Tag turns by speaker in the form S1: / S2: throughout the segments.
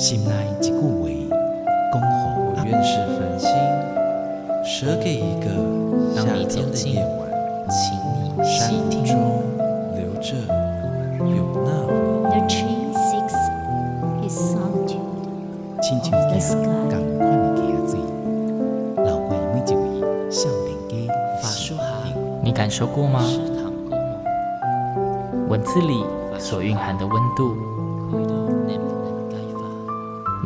S1: 心内一句话，恭候我愿是繁星，舍给一个夏天的夜晚，请你山中留着有那回忆。亲像一个同款的家水，流过每一位少年家法术好，
S2: 你感受过吗？文字里所蕴含的温度。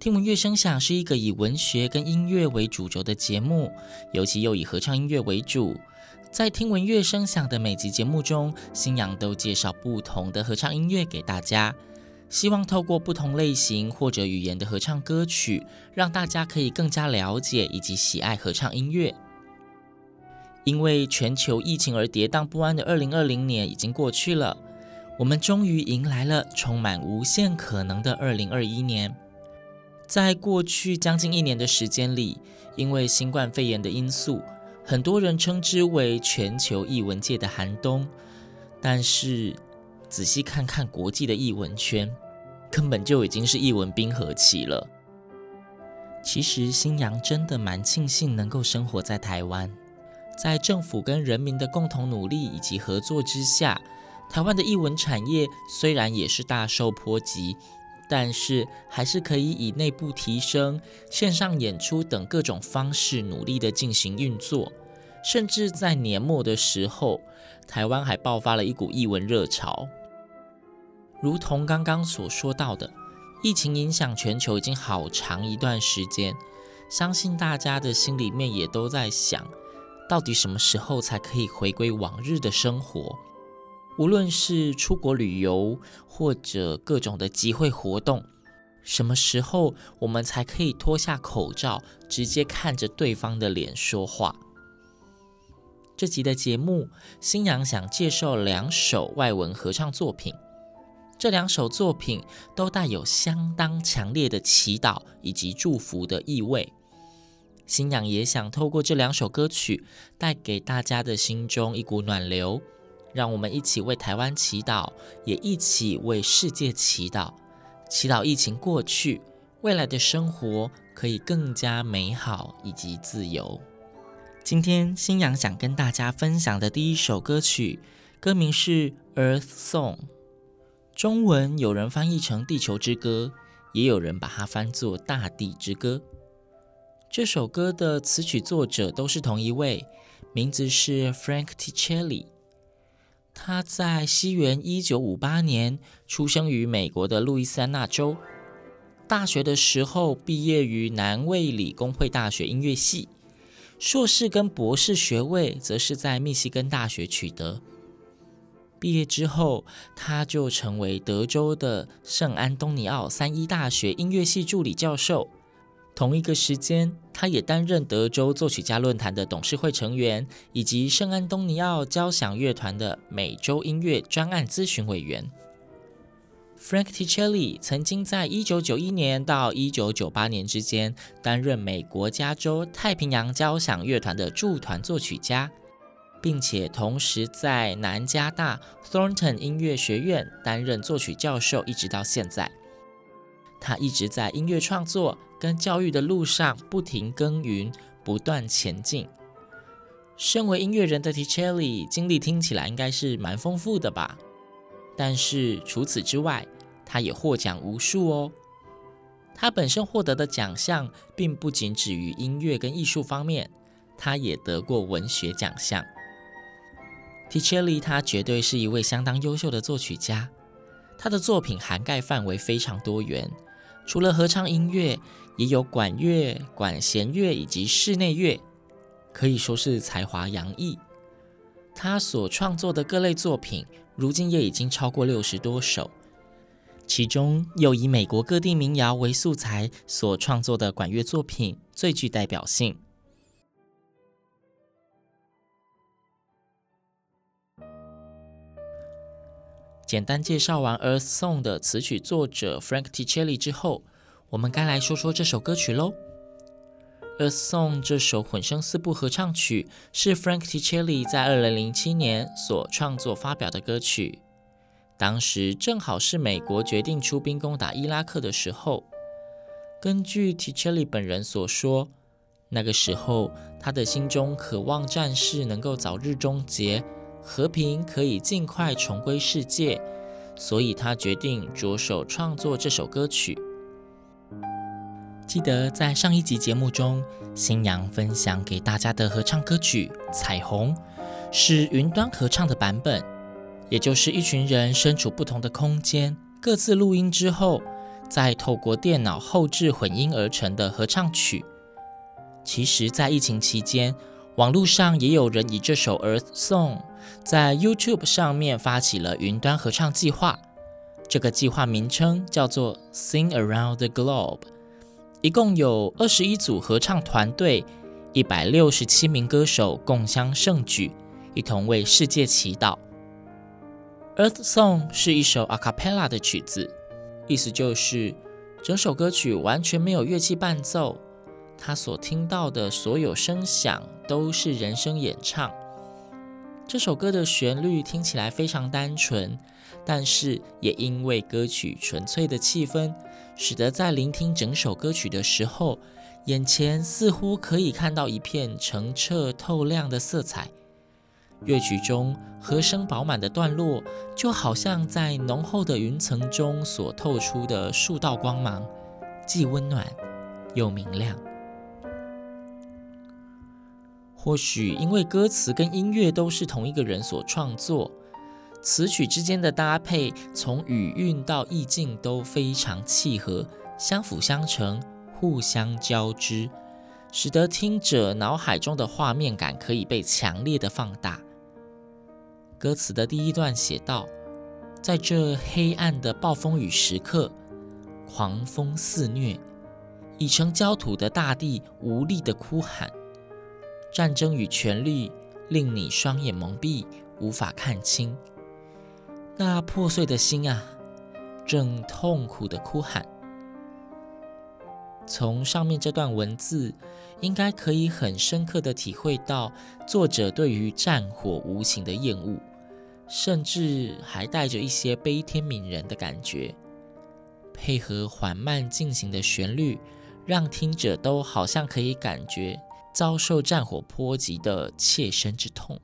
S2: 听闻乐声响是一个以文学跟音乐为主轴的节目，尤其又以合唱音乐为主。在听闻乐声响的每集节目中，新阳都介绍不同的合唱音乐给大家，希望透过不同类型或者语言的合唱歌曲，让大家可以更加了解以及喜爱合唱音乐。因为全球疫情而跌宕不安的二零二零年已经过去了，我们终于迎来了充满无限可能的二零二一年。在过去将近一年的时间里，因为新冠肺炎的因素，很多人称之为全球译文界的寒冬。但是仔细看看国际的译文圈，根本就已经是译文冰河期了。其实星洋真的蛮庆幸能够生活在台湾，在政府跟人民的共同努力以及合作之下，台湾的译文产业虽然也是大受波及。但是还是可以以内部提升、线上演出等各种方式努力的进行运作，甚至在年末的时候，台湾还爆发了一股艺文热潮。如同刚刚所说到的，疫情影响全球已经好长一段时间，相信大家的心里面也都在想，到底什么时候才可以回归往日的生活？无论是出国旅游，或者各种的集会活动，什么时候我们才可以脱下口罩，直接看着对方的脸说话？这集的节目，新娘想介绍两首外文合唱作品，这两首作品都带有相当强烈的祈祷以及祝福的意味。新娘也想透过这两首歌曲，带给大家的心中一股暖流。让我们一起为台湾祈祷，也一起为世界祈祷，祈祷疫情过去，未来的生活可以更加美好以及自由。今天星洋想跟大家分享的第一首歌曲，歌名是《Earth Song》，中文有人翻译成《地球之歌》，也有人把它翻作《大地之歌》。这首歌的词曲作者都是同一位，名字是 Frank Ticelli。他在西元一九五八年出生于美国的路易斯安那州。大学的时候毕业于南卫理公会大学音乐系，硕士跟博士学位则是在密西根大学取得。毕业之后，他就成为德州的圣安东尼奥三一大学音乐系助理教授。同一个时间，他也担任德州作曲家论坛的董事会成员，以及圣安东尼奥交响乐团的美洲音乐专案咨询委员。Frank Ticelli 曾经在1991年到1998年之间担任美国加州太平洋交响乐团的驻团作曲家，并且同时在南加大 Thornton 音乐学院担任作曲教授，一直到现在。他一直在音乐创作跟教育的路上不停耕耘，不断前进。身为音乐人的 Ticelli 经历听起来应该是蛮丰富的吧？但是除此之外，他也获奖无数哦。他本身获得的奖项并不仅止于音乐跟艺术方面，他也得过文学奖项。Ticelli 他绝对是一位相当优秀的作曲家，他的作品涵盖范围非常多元。除了合唱音乐，也有管乐、管弦乐以及室内乐，可以说是才华洋溢。他所创作的各类作品，如今也已经超过六十多首。其中又以美国各地民谣为素材所创作的管乐作品最具代表性。简单介绍完《Earth Song》的词曲作者 Frank Ticelli 之后，我们该来说说这首歌曲喽。《Earth Song》这首混声四部合唱曲是 Frank Ticelli 在二零零七年所创作发表的歌曲。当时正好是美国决定出兵攻打伊拉克的时候。根据 Ticelli 本人所说，那个时候他的心中渴望战事能够早日终结，和平可以尽快重归世界，所以他决定着手创作这首歌曲。记得在上一集节目中，新娘分享给大家的合唱歌曲《彩虹》，是云端合唱的版本。也就是一群人身处不同的空间，各自录音之后，再透过电脑后置混音而成的合唱曲。其实，在疫情期间，网络上也有人以这首《儿诵》在 YouTube 上面发起了云端合唱计划。这个计划名称叫做 Sing Around the Globe，一共有二十一组合唱团队，一百六十七名歌手共襄盛举，一同为世界祈祷。Earth Song 是一首 a cappella 的曲子，意思就是整首歌曲完全没有乐器伴奏，他所听到的所有声响都是人声演唱。这首歌的旋律听起来非常单纯，但是也因为歌曲纯粹的气氛，使得在聆听整首歌曲的时候，眼前似乎可以看到一片澄澈透亮的色彩。乐曲中和声饱满的段落，就好像在浓厚的云层中所透出的数道光芒，既温暖又明亮。或许因为歌词跟音乐都是同一个人所创作，词曲之间的搭配，从语韵到意境都非常契合，相辅相成，互相交织，使得听者脑海中的画面感可以被强烈的放大。歌词的第一段写道：“在这黑暗的暴风雨时刻，狂风肆虐，已成焦土的大地无力地哭喊。战争与权力令你双眼蒙蔽，无法看清。那破碎的心啊，正痛苦的哭喊。”从上面这段文字，应该可以很深刻的体会到作者对于战火无情的厌恶。甚至还带着一些悲天悯人的感觉，配合缓慢进行的旋律，让听者都好像可以感觉遭受战火波及的切身之痛。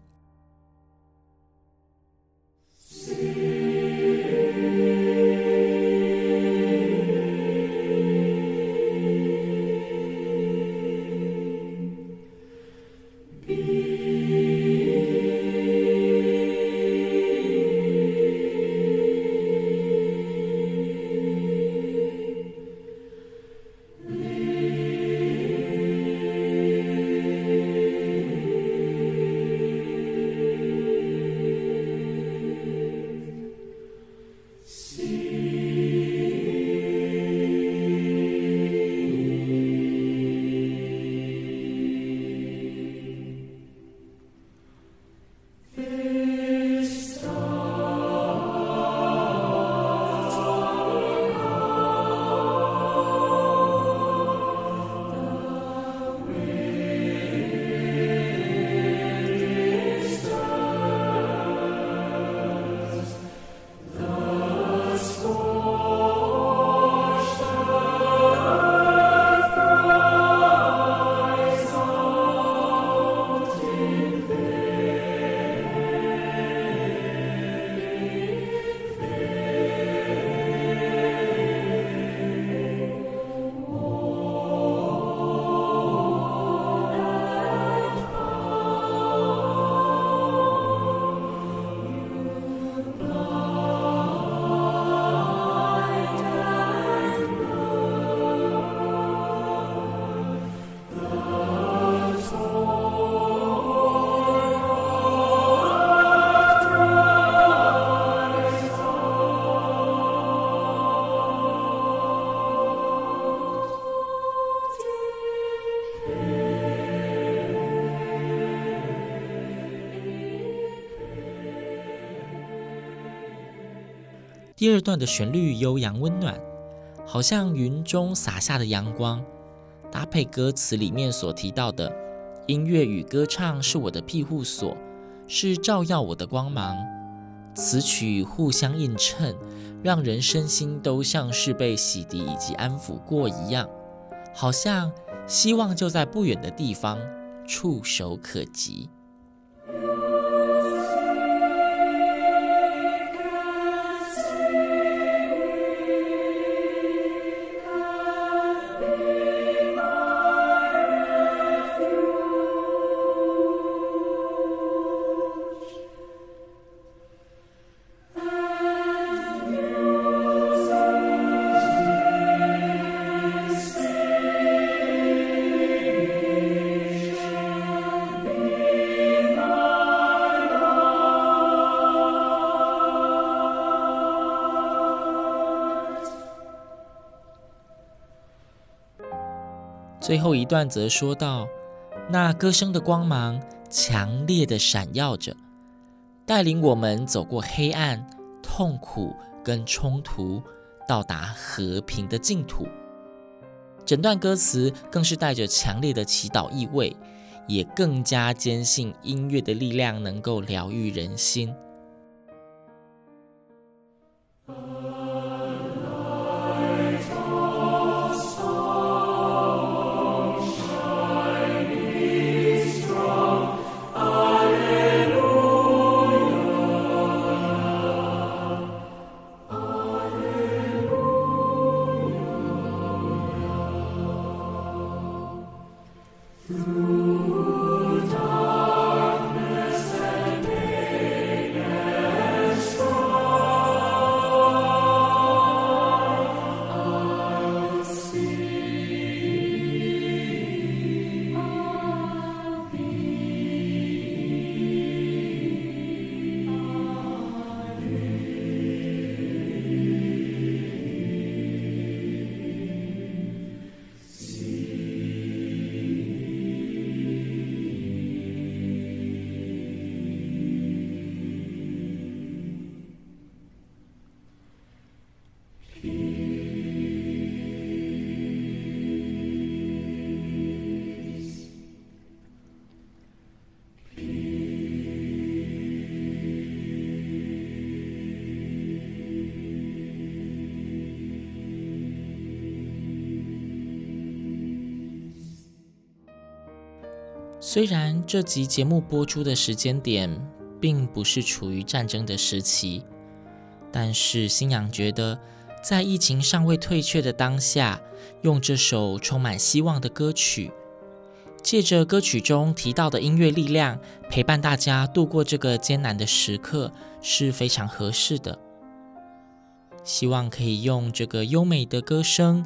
S2: 第二段的旋律悠扬温暖，好像云中洒下的阳光，搭配歌词里面所提到的“音乐与歌唱是我的庇护所，是照耀我的光芒”，词曲互相映衬，让人身心都像是被洗涤以及安抚过一样，好像希望就在不远的地方，触手可及。最后一段则说到，那歌声的光芒强烈的闪耀着，带领我们走过黑暗、痛苦跟冲突，到达和平的净土。整段歌词更是带着强烈的祈祷意味，也更加坚信音乐的力量能够疗愈人心。虽然这集节目播出的时间点并不是处于战争的时期，但是星洋觉得，在疫情尚未退却的当下，用这首充满希望的歌曲，借着歌曲中提到的音乐力量，陪伴大家度过这个艰难的时刻是非常合适的。希望可以用这个优美的歌声，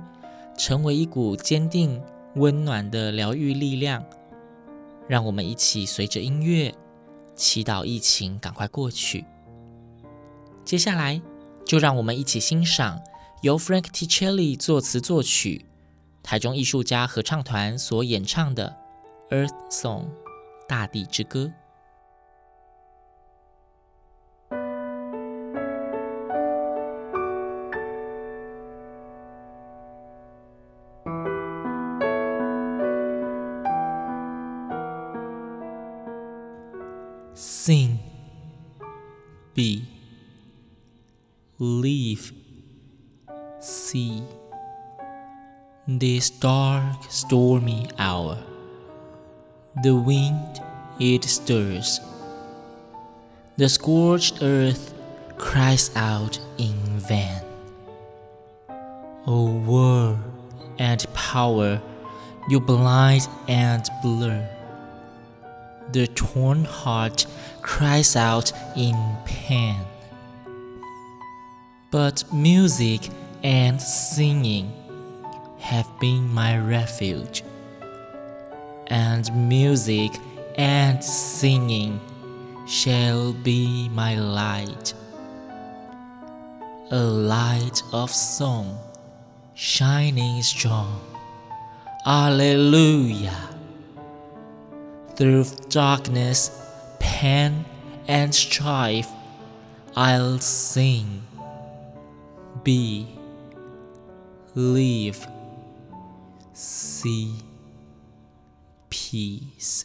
S2: 成为一股坚定、温暖的疗愈力量。让我们一起随着音乐祈祷疫情赶快过去。接下来，就让我们一起欣赏由 Frank Ticelli 作词作曲、台中艺术家合唱团所演唱的《Earth Song》（大地之歌）。Sing, be, live, see. This dark, stormy hour, the wind it stirs, the scorched earth cries out in vain. O war and power, you blind and blur. The torn heart cries out in pain. But music and singing have been my refuge, and music and singing shall be my light. A light of song, shining strong. Alleluia! Through darkness, pain, and strife, I'll sing, B. Live C. Peace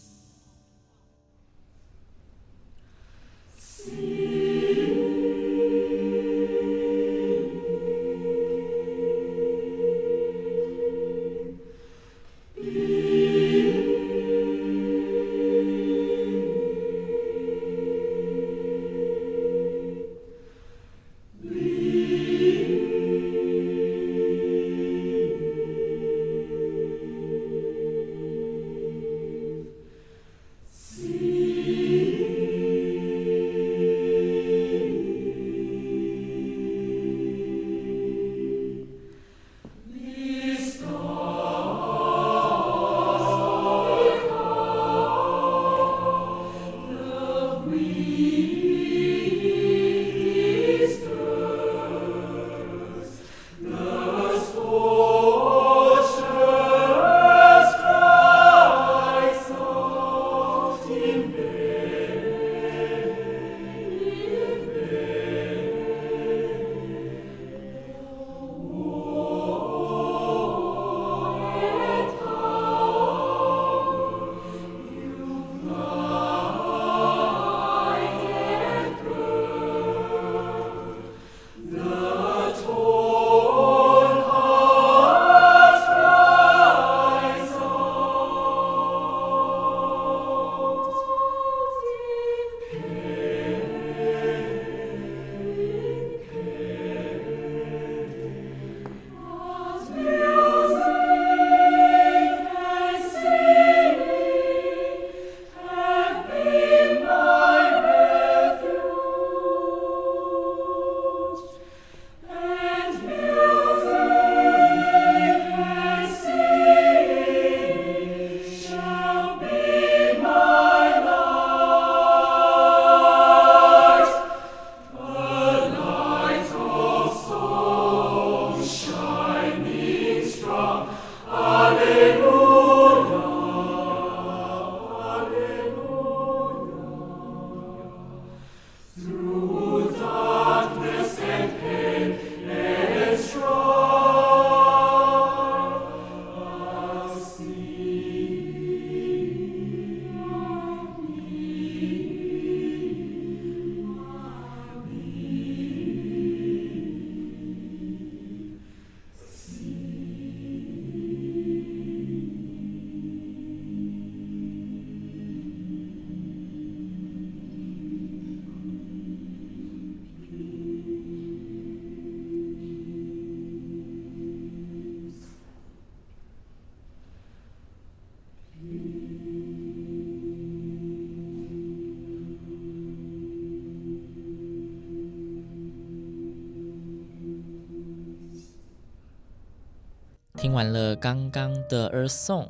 S2: 听完了刚刚的 Earth Song，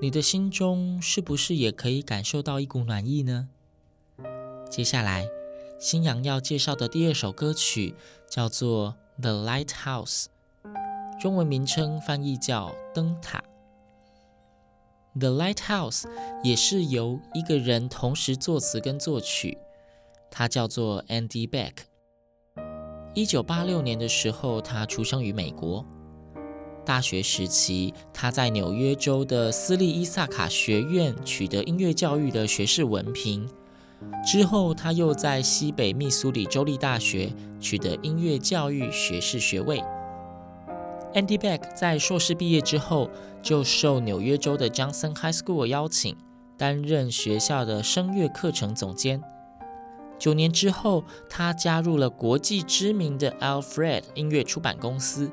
S2: 你的心中是不是也可以感受到一股暖意呢？接下来，新阳要介绍的第二首歌曲叫做《The Lighthouse》，中文名称翻译叫《灯塔》。《The Lighthouse》也是由一个人同时作词跟作曲，他叫做 Andy Beck。一九八六年的时候，他出生于美国。大学时期，他在纽约州的私立伊萨卡学院取得音乐教育的学士文凭。之后，他又在西北密苏里州立大学取得音乐教育学士学位。Andy Beck 在硕士毕业之后，就受纽约州的 Johnson High School 邀请，担任学校的声乐课程总监。九年之后，他加入了国际知名的 Alfred 音乐出版公司。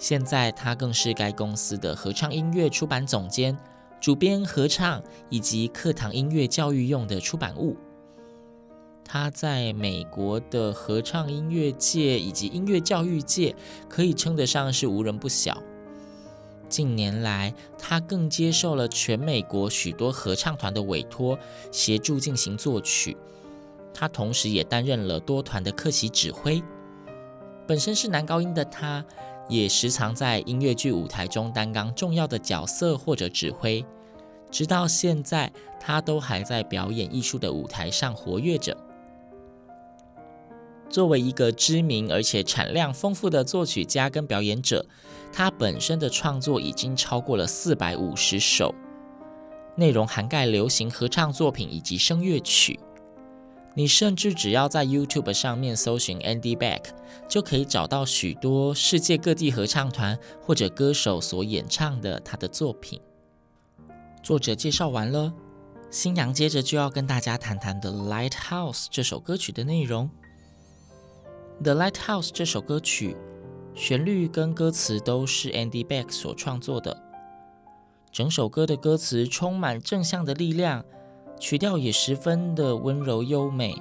S2: 现在他更是该公司的合唱音乐出版总监，主编合唱以及课堂音乐教育用的出版物。他在美国的合唱音乐界以及音乐教育界可以称得上是无人不晓。近年来，他更接受了全美国许多合唱团的委托，协助进行作曲。他同时也担任了多团的客席指挥。本身是男高音的他，也时常在音乐剧舞台中担纲重要的角色或者指挥，直到现在，他都还在表演艺术的舞台上活跃着。作为一个知名而且产量丰富的作曲家跟表演者，他本身的创作已经超过了四百五十首，内容涵盖流行合唱作品以及声乐曲。你甚至只要在 YouTube 上面搜寻 Andy Beck，就可以找到许多世界各地合唱团或者歌手所演唱的他的作品。作者介绍完了，新娘接着就要跟大家谈谈《The Lighthouse》这首歌曲的内容。《The Lighthouse》这首歌曲旋律跟歌词都是 Andy Beck 所创作的，整首歌的歌词充满正向的力量。曲调也十分的温柔优美。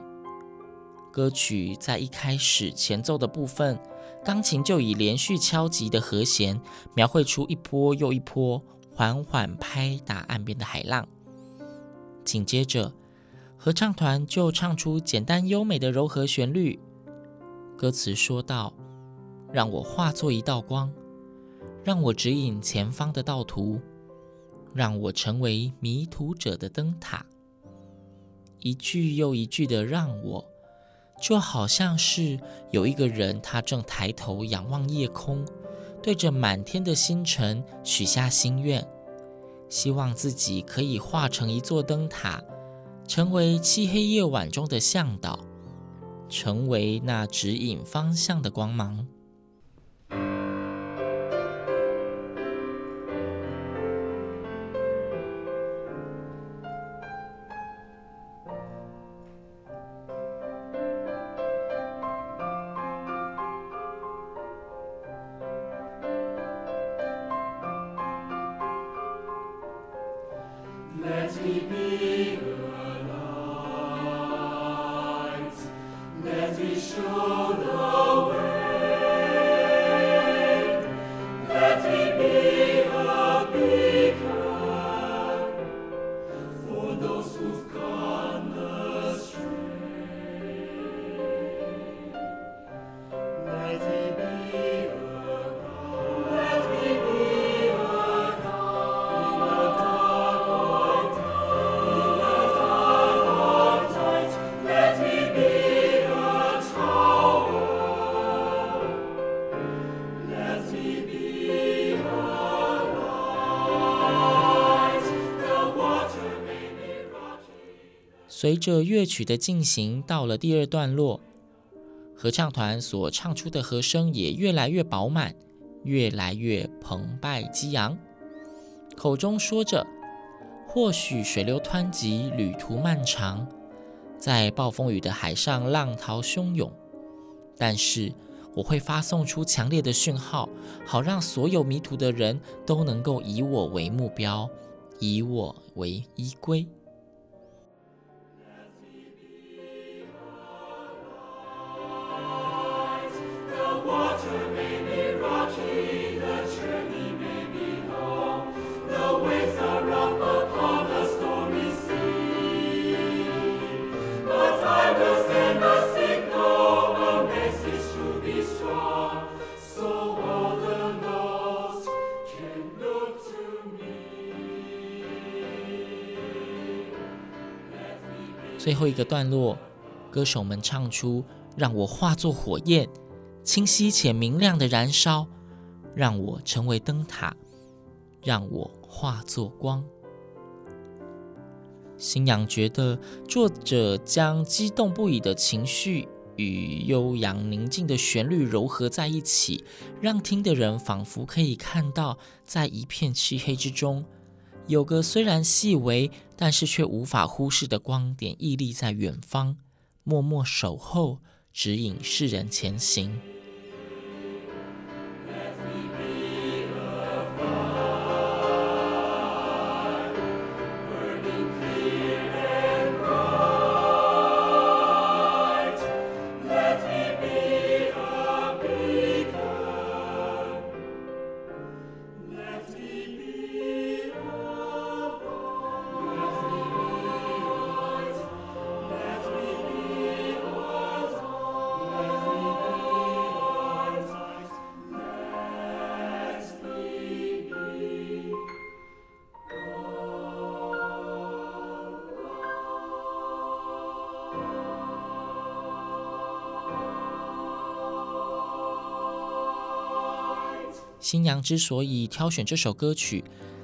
S2: 歌曲在一开始前奏的部分，钢琴就以连续敲击的和弦，描绘出一波又一波缓缓拍打岸边的海浪。紧接着，合唱团就唱出简单优美的柔和旋律。歌词说道：“让我化作一道光，让我指引前方的道途，让我成为迷途者的灯塔。”一句又一句的让我，就好像是有一个人，他正抬头仰望夜空，对着满天的星辰许下心愿，希望自己可以化成一座灯塔，成为漆黑夜晚中的向导，成为那指引方向的光芒。随着乐曲的进行，到了第二段落，合唱团所唱出的和声也越来越饱满，越来越澎湃激昂，口中说着：“或许水流湍急，旅途漫长，在暴风雨的海上浪涛汹涌，但是我会发送出强烈的讯号，好让所有迷途的人都能够以我为目标，以我为依归。”最后一个段落，歌手们唱出：“让我化作火焰，清晰且明亮的燃烧；让我成为灯塔，让我化作光。”新阳觉得，作者将激动不已的情绪与悠扬宁静的旋律糅合在一起，让听的人仿佛可以看到，在一片漆黑之中。有个虽然细微，但是却无法忽视的光点屹立在远方，默默守候，指引世人前行。新娘之所以挑选这首歌曲，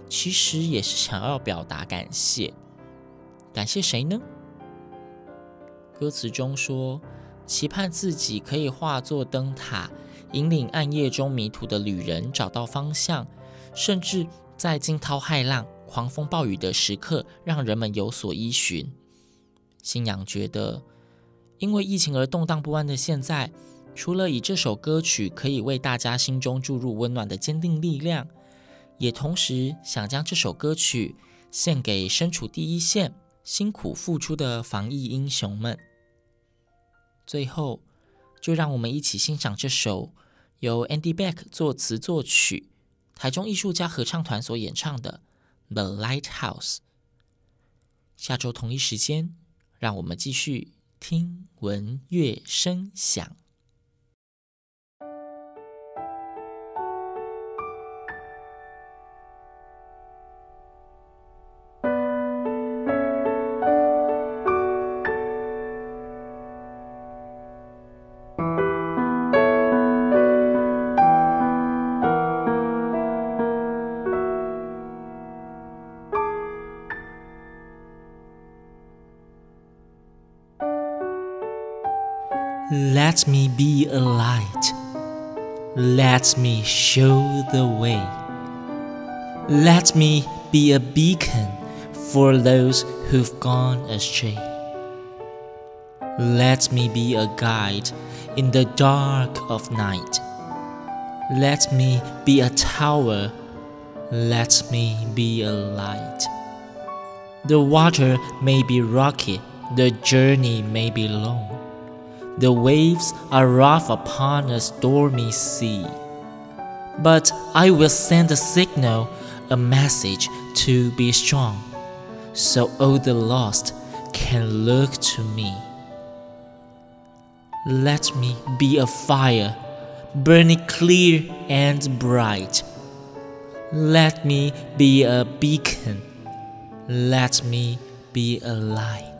S2: 其实也是想要表达感谢。感谢谁呢？歌词中说，期盼自己可以化作灯塔，引领暗夜中迷途的旅人找到方向，甚至在惊涛骇浪、狂风暴雨的时刻，让人们有所依循。新娘觉得，因为疫情而动荡不安的现在，除了以这首歌曲可以为大家心中注入温暖的坚定力量，也同时想将这首歌曲献给身处第一线、辛苦付出的防疫英雄们。最后，就让我们一起欣赏这首由 Andy Beck 作词作曲、台中艺术家合唱团所演唱的《The Lighthouse》。下周同一时间，让我们继续听闻乐声响。
S1: Let me be a light. Let me show the way. Let me be a beacon for those who've gone astray. Let me be a guide in the dark of night. Let me be a tower. Let me be a light. The water may be rocky, the journey may be long. The waves are rough upon a stormy sea. But I will send a signal, a message to be strong, so all the lost can look to me. Let me be a fire, burning clear and bright. Let me be a beacon. Let me be a light.